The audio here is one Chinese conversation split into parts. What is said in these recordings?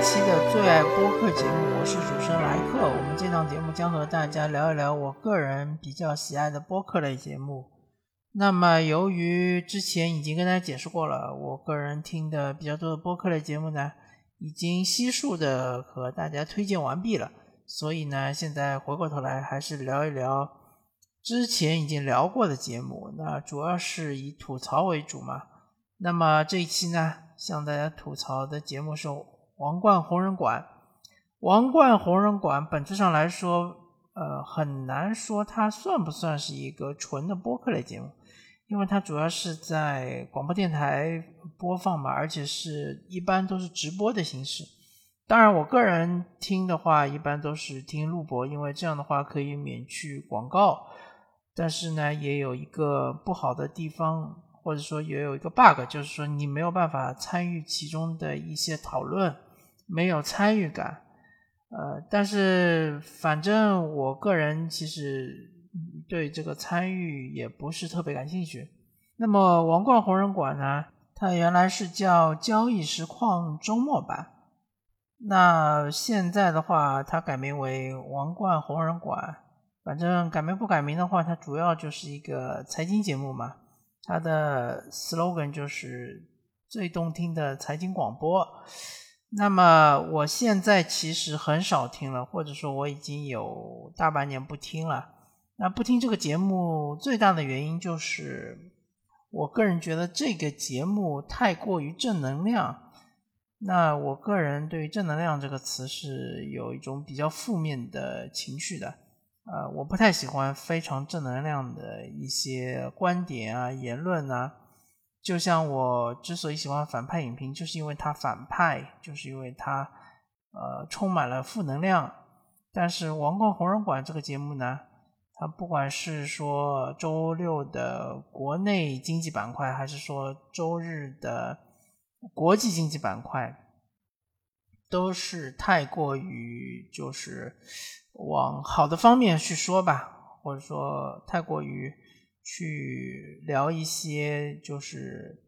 一期的最爱播客节目，我是主持人莱克。我们这档节目将和大家聊一聊我个人比较喜爱的播客类节目。那么，由于之前已经跟大家解释过了，我个人听的比较多的播客类节目呢，已经悉数的和大家推荐完毕了。所以呢，现在回过头来还是聊一聊之前已经聊过的节目。那主要是以吐槽为主嘛。那么这一期呢，向大家吐槽的节目是《王冠红人馆》。《王冠红人馆》本质上来说，呃，很难说它算不算是一个纯的播客类节目，因为它主要是在广播电台播放嘛，而且是一般都是直播的形式。当然，我个人听的话，一般都是听录播，因为这样的话可以免去广告。但是呢，也有一个不好的地方，或者说也有一个 bug，就是说你没有办法参与其中的一些讨论，没有参与感。呃，但是反正我个人其实对这个参与也不是特别感兴趣。那么《王冠红人馆》呢，它原来是叫交易实况周末版。那现在的话，它改名为王冠红人馆。反正改名不改名的话，它主要就是一个财经节目嘛。它的 slogan 就是最动听的财经广播。那么我现在其实很少听了，或者说我已经有大半年不听了。那不听这个节目最大的原因就是，我个人觉得这个节目太过于正能量。那我个人对于“正能量”这个词是有一种比较负面的情绪的，呃，我不太喜欢非常正能量的一些观点啊、言论啊。就像我之所以喜欢反派影评，就是因为它反派，就是因为它呃充满了负能量。但是《王冠红人馆》这个节目呢，它不管是说周六的国内经济板块，还是说周日的。国际经济板块都是太过于就是往好的方面去说吧，或者说太过于去聊一些就是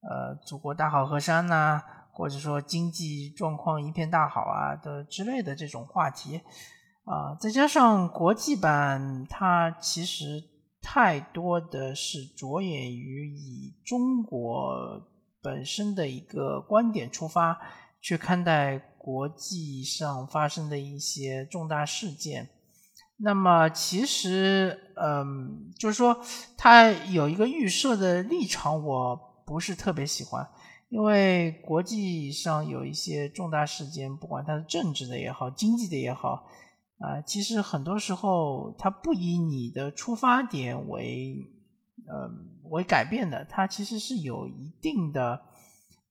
呃祖国大好河山呐，或者说经济状况一片大好啊的之类的这种话题啊，再加上国际版它其实太多的是着眼于以中国。本身的一个观点出发去看待国际上发生的一些重大事件，那么其实，嗯，就是说它有一个预设的立场，我不是特别喜欢，因为国际上有一些重大事件，不管它是政治的也好，经济的也好，啊，其实很多时候它不以你的出发点为，嗯。为改变的，它其实是有一定的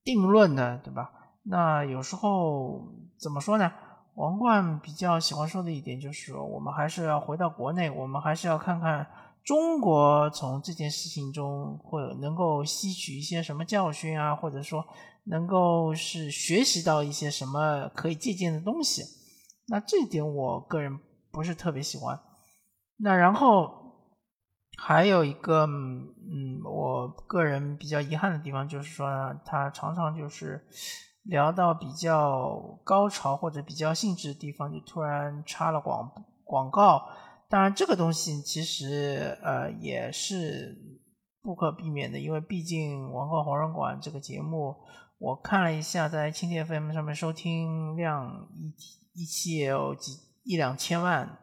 定论的，对吧？那有时候怎么说呢？王冠比较喜欢说的一点就是说，我们还是要回到国内，我们还是要看看中国从这件事情中会能够吸取一些什么教训啊，或者说能够是学习到一些什么可以借鉴的东西。那这点我个人不是特别喜欢。那然后。还有一个，嗯，我个人比较遗憾的地方就是说，他常常就是聊到比较高潮或者比较兴致的地方，就突然插了广广告。当然，这个东西其实呃也是不可避免的，因为毕竟《王冠红人馆》这个节目，我看了一下，在蜻蜓 FM 上面收听量一一期也有几一两千万。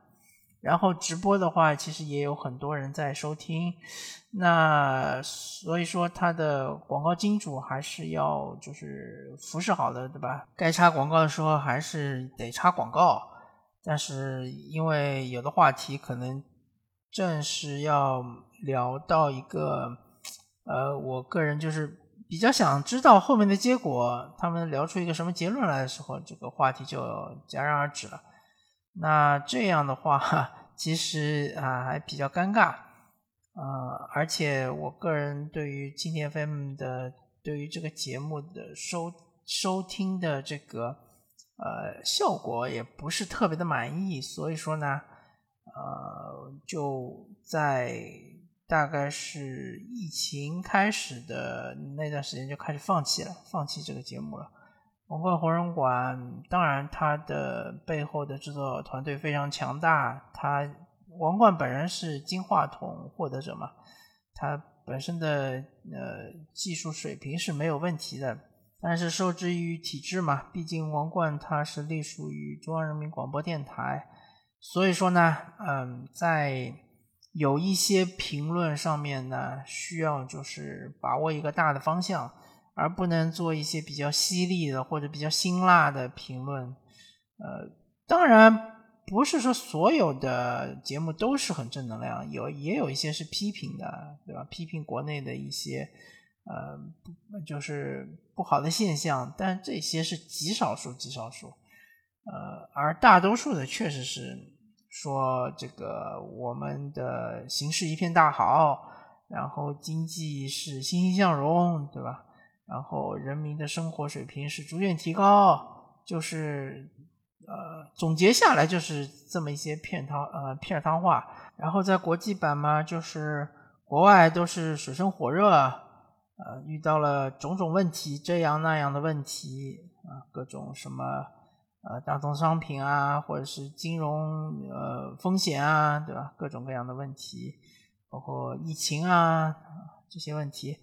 然后直播的话，其实也有很多人在收听，那所以说它的广告金主还是要就是服饰好的，对吧？该插广告的时候还是得插广告，但是因为有的话题可能正是要聊到一个，呃，我个人就是比较想知道后面的结果，他们聊出一个什么结论来的时候，这个话题就戛然而止了。那这样的话，其实啊还比较尴尬，呃，而且我个人对于今天 FM 的对于这个节目的收收听的这个呃效果也不是特别的满意，所以说呢，呃，就在大概是疫情开始的那段时间就开始放弃了，放弃这个节目了。皇冠红人馆，当然它的背后的制作团队非常强大。他王冠本人是金话筒获得者嘛，他本身的呃技术水平是没有问题的。但是受制于体制嘛，毕竟王冠它是隶属于中央人民广播电台，所以说呢，嗯，在有一些评论上面呢，需要就是把握一个大的方向，而不能做一些比较犀利的或者比较辛辣的评论。呃，当然不是说所有的节目都是很正能量，有也有一些是批评的，对吧？批评国内的一些。呃，就是不好的现象，但这些是极少数，极少数。呃，而大多数的确实是说这个我们的形势一片大好，然后经济是欣欣向荣，对吧？然后人民的生活水平是逐渐提高，就是呃，总结下来就是这么一些片汤呃片汤话。然后在国际版嘛，就是国外都是水深火热。呃，遇到了种种问题，这样那样的问题啊，各种什么呃大宗商品啊，或者是金融呃风险啊，对吧？各种各样的问题，包括疫情啊这些问题，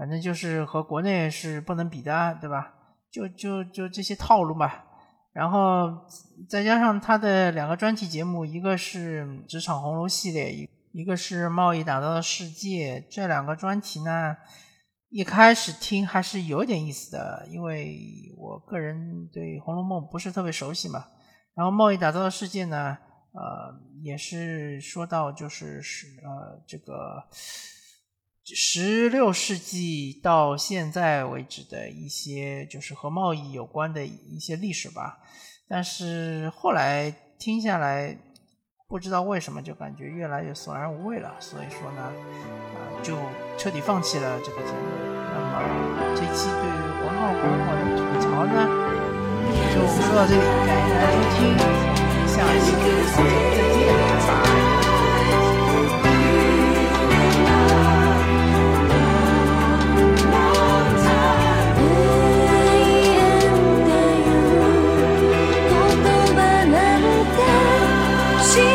反正就是和国内是不能比的，对吧？就就就这些套路吧。然后再加上他的两个专题节目，一个是职场红楼系列，一一个是贸易打造的世界，这两个专题呢。一开始听还是有点意思的，因为我个人对《红楼梦》不是特别熟悉嘛。然后贸易打造的世界呢，呃，也是说到就是是呃这个十六世纪到现在为止的一些就是和贸易有关的一些历史吧。但是后来听下来。不知道为什么就感觉越来越索然无味了，所以说呢，呃，就彻底放弃了这个节目。那么这期对于黄浩黄我的吐槽呢，就说到这里，感谢大家收听，下期再见，Sí.